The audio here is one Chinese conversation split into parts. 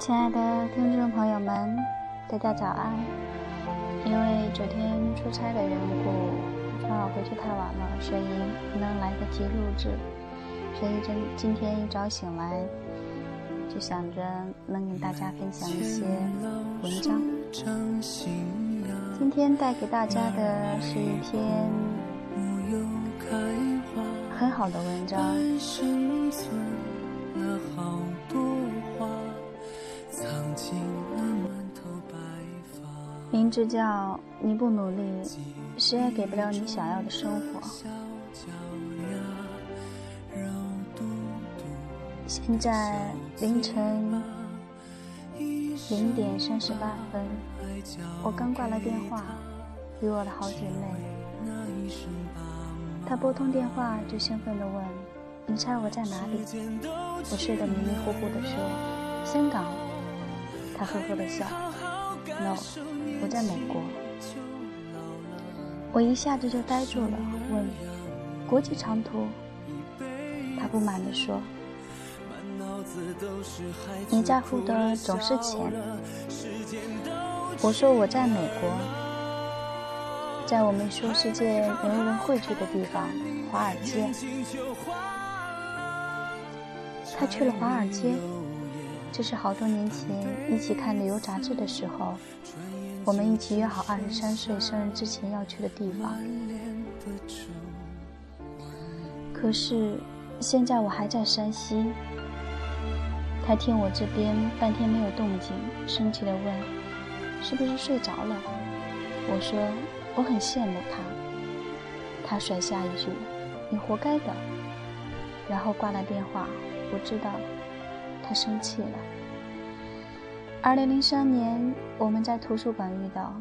亲爱的听众朋友们，大家早安。因为昨天出差的缘故，正好回去太晚了，所以不能来得及录制。所以今今天一早醒来，就想着能给大家分享一些文章。今天带给大家的是一篇很好的文章。这叫你不努力，谁也给不了你想要的生活。现在凌晨零点三十八分，我刚挂了电话，与我的好姐妹。她拨通电话就兴奋地问：“你猜我在哪里？”我睡得迷迷糊糊地说：“香港。”她呵呵地笑：“No，我在美国。”我一下子就呆住了，问：“国际长途？”他不满地说。你在乎的总是钱。我说我在美国，在我们说世界没有人会去的地方——华尔街。他去了华尔街，这是好多年前一起看旅游杂志的时候，我们一起约好二十三岁生日之前要去的地方。可是现在我还在山西。他听我这边半天没有动静，生气地问：“是不是睡着了？”我说：“我很羡慕他。”他甩下一句：“你活该的。”然后挂了电话。我知道他生气了。二零零三年，我们在图书馆遇到，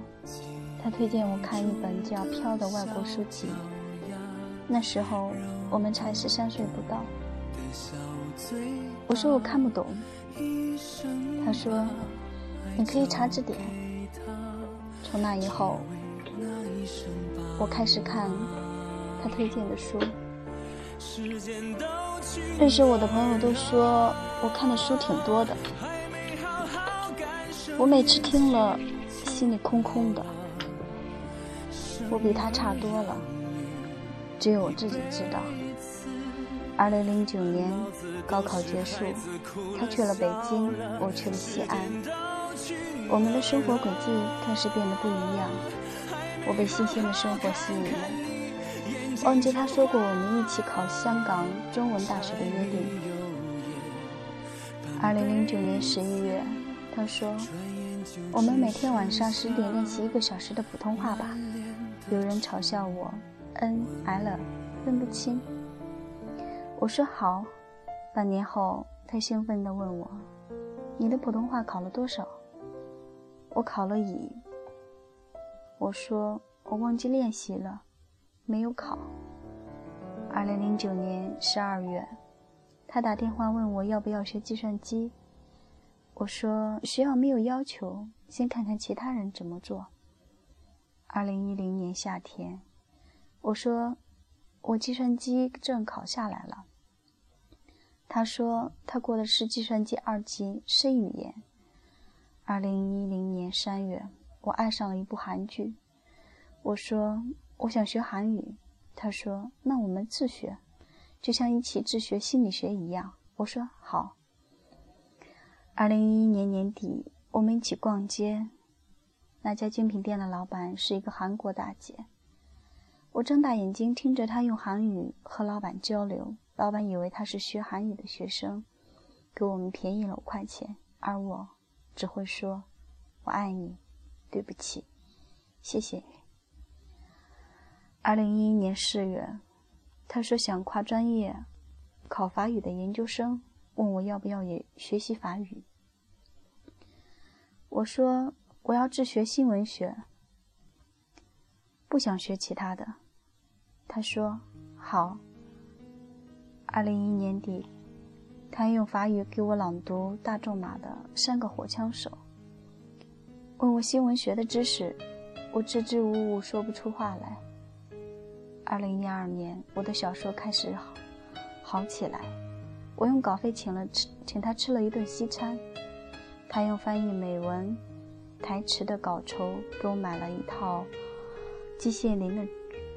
他推荐我看一本叫《飘》的外国书籍。那时候我们才十三岁不到。我说我看不懂，他说你可以查字典。从那以后，我开始看他推荐的书。认识我的朋友都说我看的书挺多的，我每次听了心里空空的。我比他差多了，只有我自己知道。二零零九年高考结束，他去了北京，我去了西安。我们的生活轨迹开始变得不一样。我被新鲜的生活吸引了，忘记他说过我们一起考香港中文大学的约定。二零零九年十一月，他说：“我们每天晚上十点练习一个小时的普通话吧。”有人嘲笑我，N L 分不清。我说好，半年后，他兴奋地问我：“你的普通话考了多少？”我考了乙。我说我忘记练习了，没有考。二零零九年十二月，他打电话问我要不要学计算机。我说学校没有要求，先看看其他人怎么做。二零一零年夏天，我说我计算机证考下来了。他说他过的是计算机二级 C 语言。二零一零年三月，我爱上了一部韩剧。我说我想学韩语。他说那我们自学，就像一起自学心理学一样。我说好。二零一一年年底，我们一起逛街，那家精品店的老板是一个韩国大姐。我睁大眼睛听着她用韩语和老板交流。老板以为他是学韩语的学生，给我们便宜了五块钱，而我只会说“我爱你”，对不起，谢谢你。二零一一年四月，他说想跨专业考法语的研究生，问我要不要也学习法语。我说我要自学新闻学，不想学其他的。他说好。二零一一年底，他用法语给我朗读大仲马的《三个火枪手》，问我新闻学的知识，我支支吾吾说不出话来。二零一二年，我的小说开始好好起来，我用稿费请了吃，请他吃了一顿西餐，他用翻译美文台词的稿酬给我买了一套季羡林的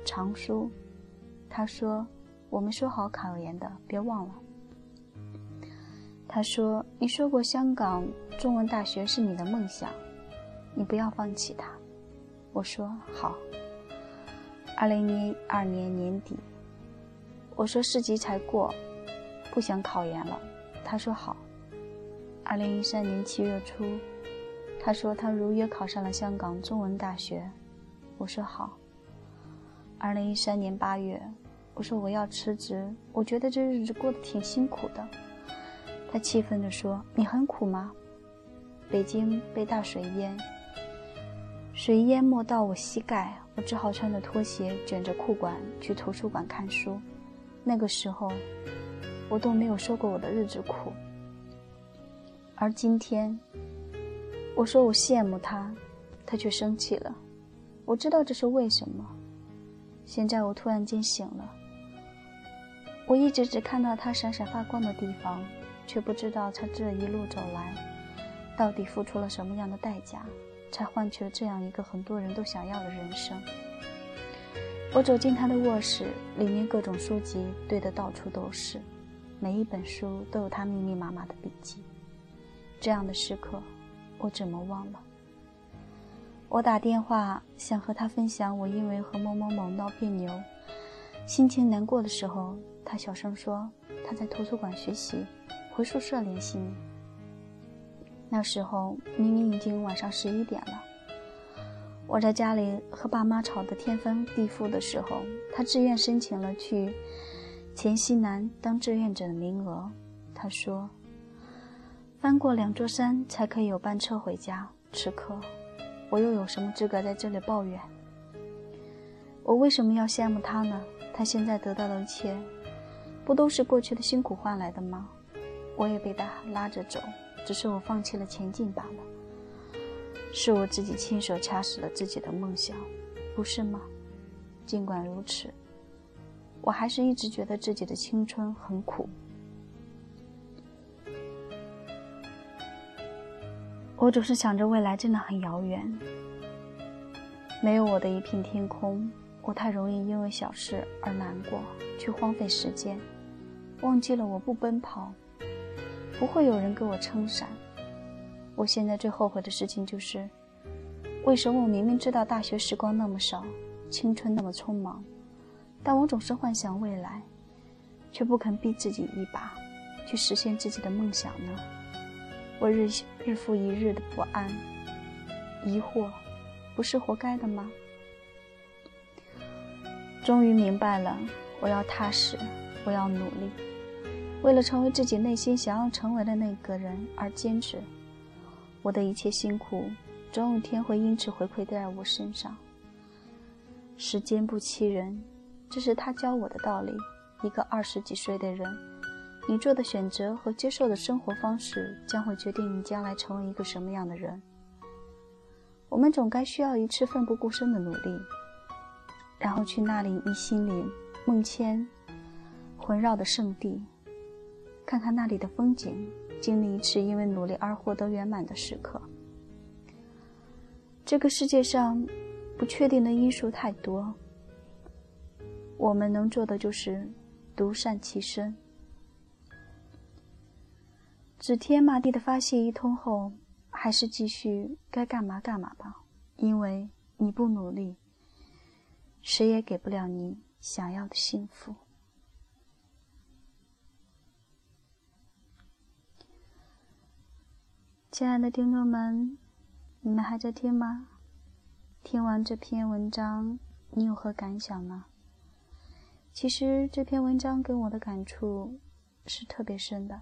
长书。他说：“我们说好考研的，别忘了。”他说：“你说过香港中文大学是你的梦想，你不要放弃它。”我说：“好。”二零一二年年底，我说四级才过，不想考研了。他说：“好。”二零一三年七月初，他说他如约考上了香港中文大学。我说：“好。”二零一三年八月，我说我要辞职，我觉得这日子过得挺辛苦的。他气愤地说：“你很苦吗？”北京被大水淹，水淹没到我膝盖，我只好穿着拖鞋，卷着裤管去图书馆看书。那个时候，我都没有说过我的日子苦。而今天，我说我羡慕他，他却生气了。我知道这是为什么。现在我突然间醒了，我一直只看到他闪闪发光的地方。却不知道他这一路走来，到底付出了什么样的代价，才换取了这样一个很多人都想要的人生。我走进他的卧室，里面各种书籍堆得到处都是，每一本书都有他密密麻麻的笔记。这样的时刻，我怎么忘了？我打电话想和他分享我因为和某某某闹别扭、心情难过的时候，他小声说他在图书馆学习。回宿舍联系你。那时候明明已经晚上十一点了，我在家里和爸妈吵得天翻地覆的时候，他自愿申请了去黔西南当志愿者的名额。他说：“翻过两座山才可以有班车回家。”此刻，我又有什么资格在这里抱怨？我为什么要羡慕他呢？他现在得到的一切，不都是过去的辛苦换来的吗？我也被他拉着走，只是我放弃了前进罢了。是我自己亲手掐死了自己的梦想，不是吗？尽管如此，我还是一直觉得自己的青春很苦。我总是想着未来真的很遥远，没有我的一片天空，我太容易因为小事而难过，去荒废时间，忘记了我不奔跑。不会有人给我撑伞。我现在最后悔的事情就是，为什么我明明知道大学时光那么少，青春那么匆忙，但我总是幻想未来，却不肯逼自己一把，去实现自己的梦想呢？我日日复一日的不安、疑惑，不是活该的吗？终于明白了，我要踏实，我要努力。为了成为自己内心想要成为的那个人而坚持，我的一切辛苦，总有一天会因此回馈在我身上。时间不欺人，这是他教我的道理。一个二十几岁的人，你做的选择和接受的生活方式，将会决定你将来成为一个什么样的人。我们总该需要一次奋不顾身的努力，然后去那里一心里梦牵环绕的圣地。看看那里的风景，经历一次因为努力而获得圆满的时刻。这个世界上不确定的因素太多，我们能做的就是独善其身。指天骂地的发泄一通后，还是继续该干嘛干嘛吧，因为你不努力，谁也给不了你想要的幸福。亲爱的听众们，你们还在听吗？听完这篇文章，你有何感想呢？其实这篇文章给我的感触是特别深的。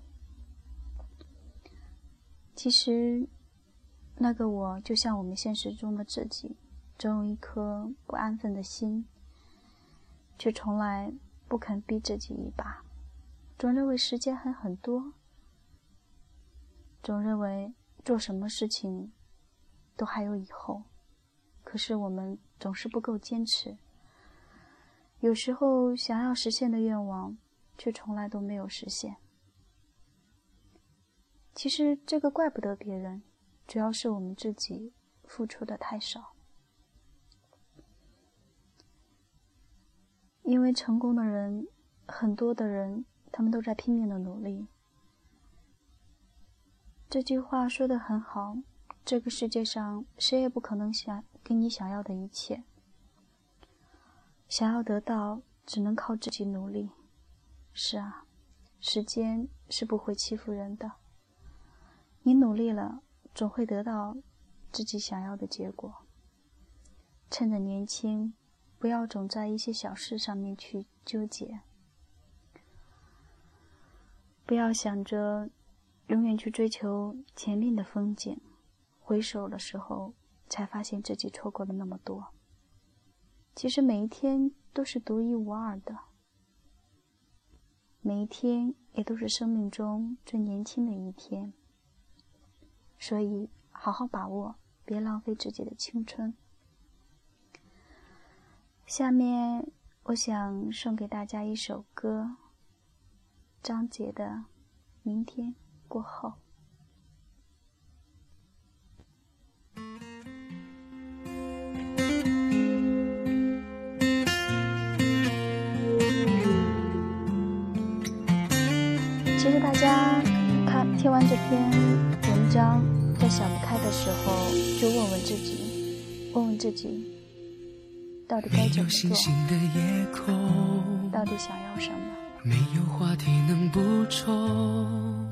其实，那个我就像我们现实中的自己，总有一颗不安分的心，却从来不肯逼自己一把，总认为时间还很多，总认为。做什么事情都还有以后，可是我们总是不够坚持。有时候想要实现的愿望，却从来都没有实现。其实这个怪不得别人，主要是我们自己付出的太少。因为成功的人，很多的人，他们都在拼命的努力。这句话说的很好，这个世界上谁也不可能想给你想要的一切，想要得到，只能靠自己努力。是啊，时间是不会欺负人的，你努力了，总会得到自己想要的结果。趁着年轻。不要总在一些小事上面去纠结，不要想着永远去追求前面的风景，回首的时候才发现自己错过了那么多。其实每一天都是独一无二的，每一天也都是生命中最年轻的一天，所以好好把握，别浪费自己的青春。下面，我想送给大家一首歌，张杰的《明天过后》。其实大家看听完这篇文章，在想不开的时候，就问问自己，问问自己。到底该怎么做？到底想要什么？没有话题能补充，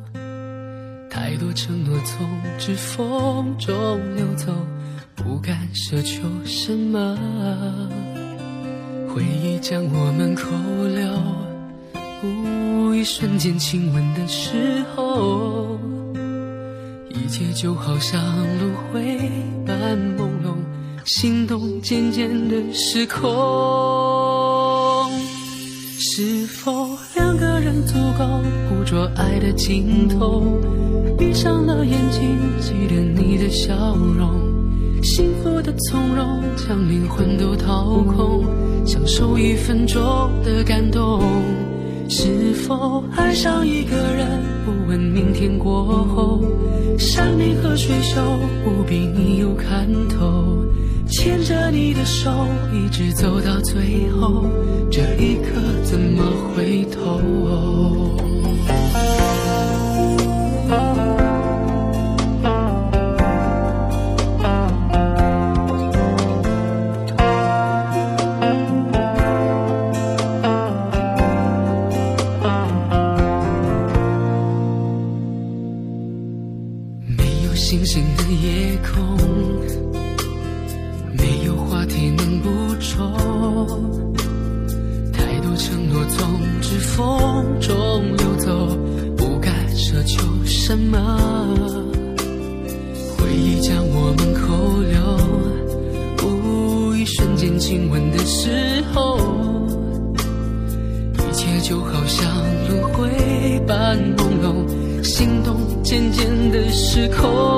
太多承诺从指缝中流走，不敢奢求什么。回忆将我们扣留，一瞬间亲吻的时候，一切就好像轮回般朦胧。心动渐渐的失控，是否足够捕捉爱的尽头？闭上了眼睛，记得你的笑容，幸福的从容，将灵魂都掏空，享受一分钟的感动。是否爱上一个人，不问明天过后，山明和水秀，不比你有看头。牵着你的手，一直走到最后，这一刻怎么回头？星星的夜空。没有话题能补充，太多承诺从指缝中流走，不该奢求什么。回忆将我们扣留，一瞬间亲吻的时候，一切就好像轮回般朦胧，心动渐渐的失控。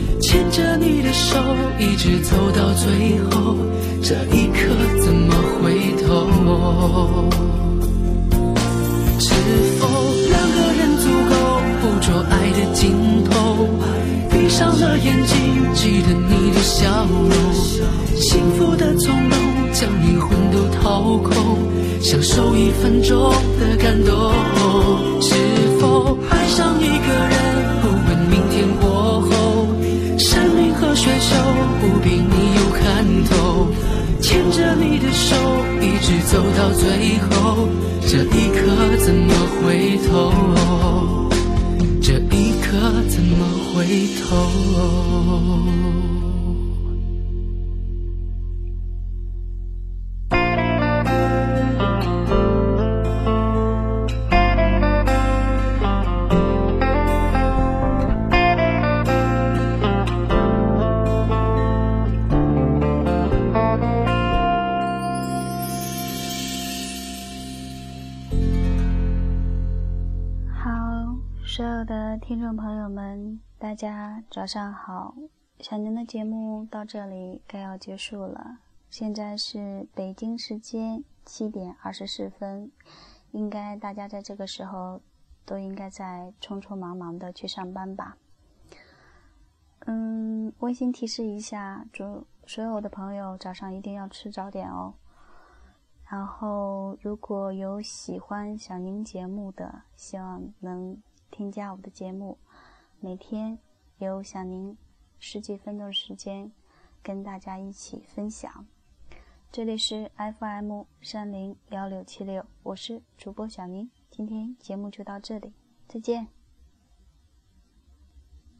牵着你的手，一直走到最后，这一刻怎么回头？是否两个人足够捕捉爱的尽头？闭上了眼睛，记得你的笑容，幸福的从容，将灵魂都掏空，享受一分钟的感动。一直走到最后，这一刻怎么回头？这一刻怎么回头？听众朋友们，大家早上好！小宁的节目到这里该要结束了，现在是北京时间七点二十四分，应该大家在这个时候都应该在匆匆忙忙的去上班吧。嗯，温馨提示一下，祝所有的朋友早上一定要吃早点哦。然后，如果有喜欢小宁节目的，希望能添加我的节目，每天有小宁十几分钟时间跟大家一起分享。这里是 FM 三零幺六七六，我是主播小宁，今天节目就到这里，再见。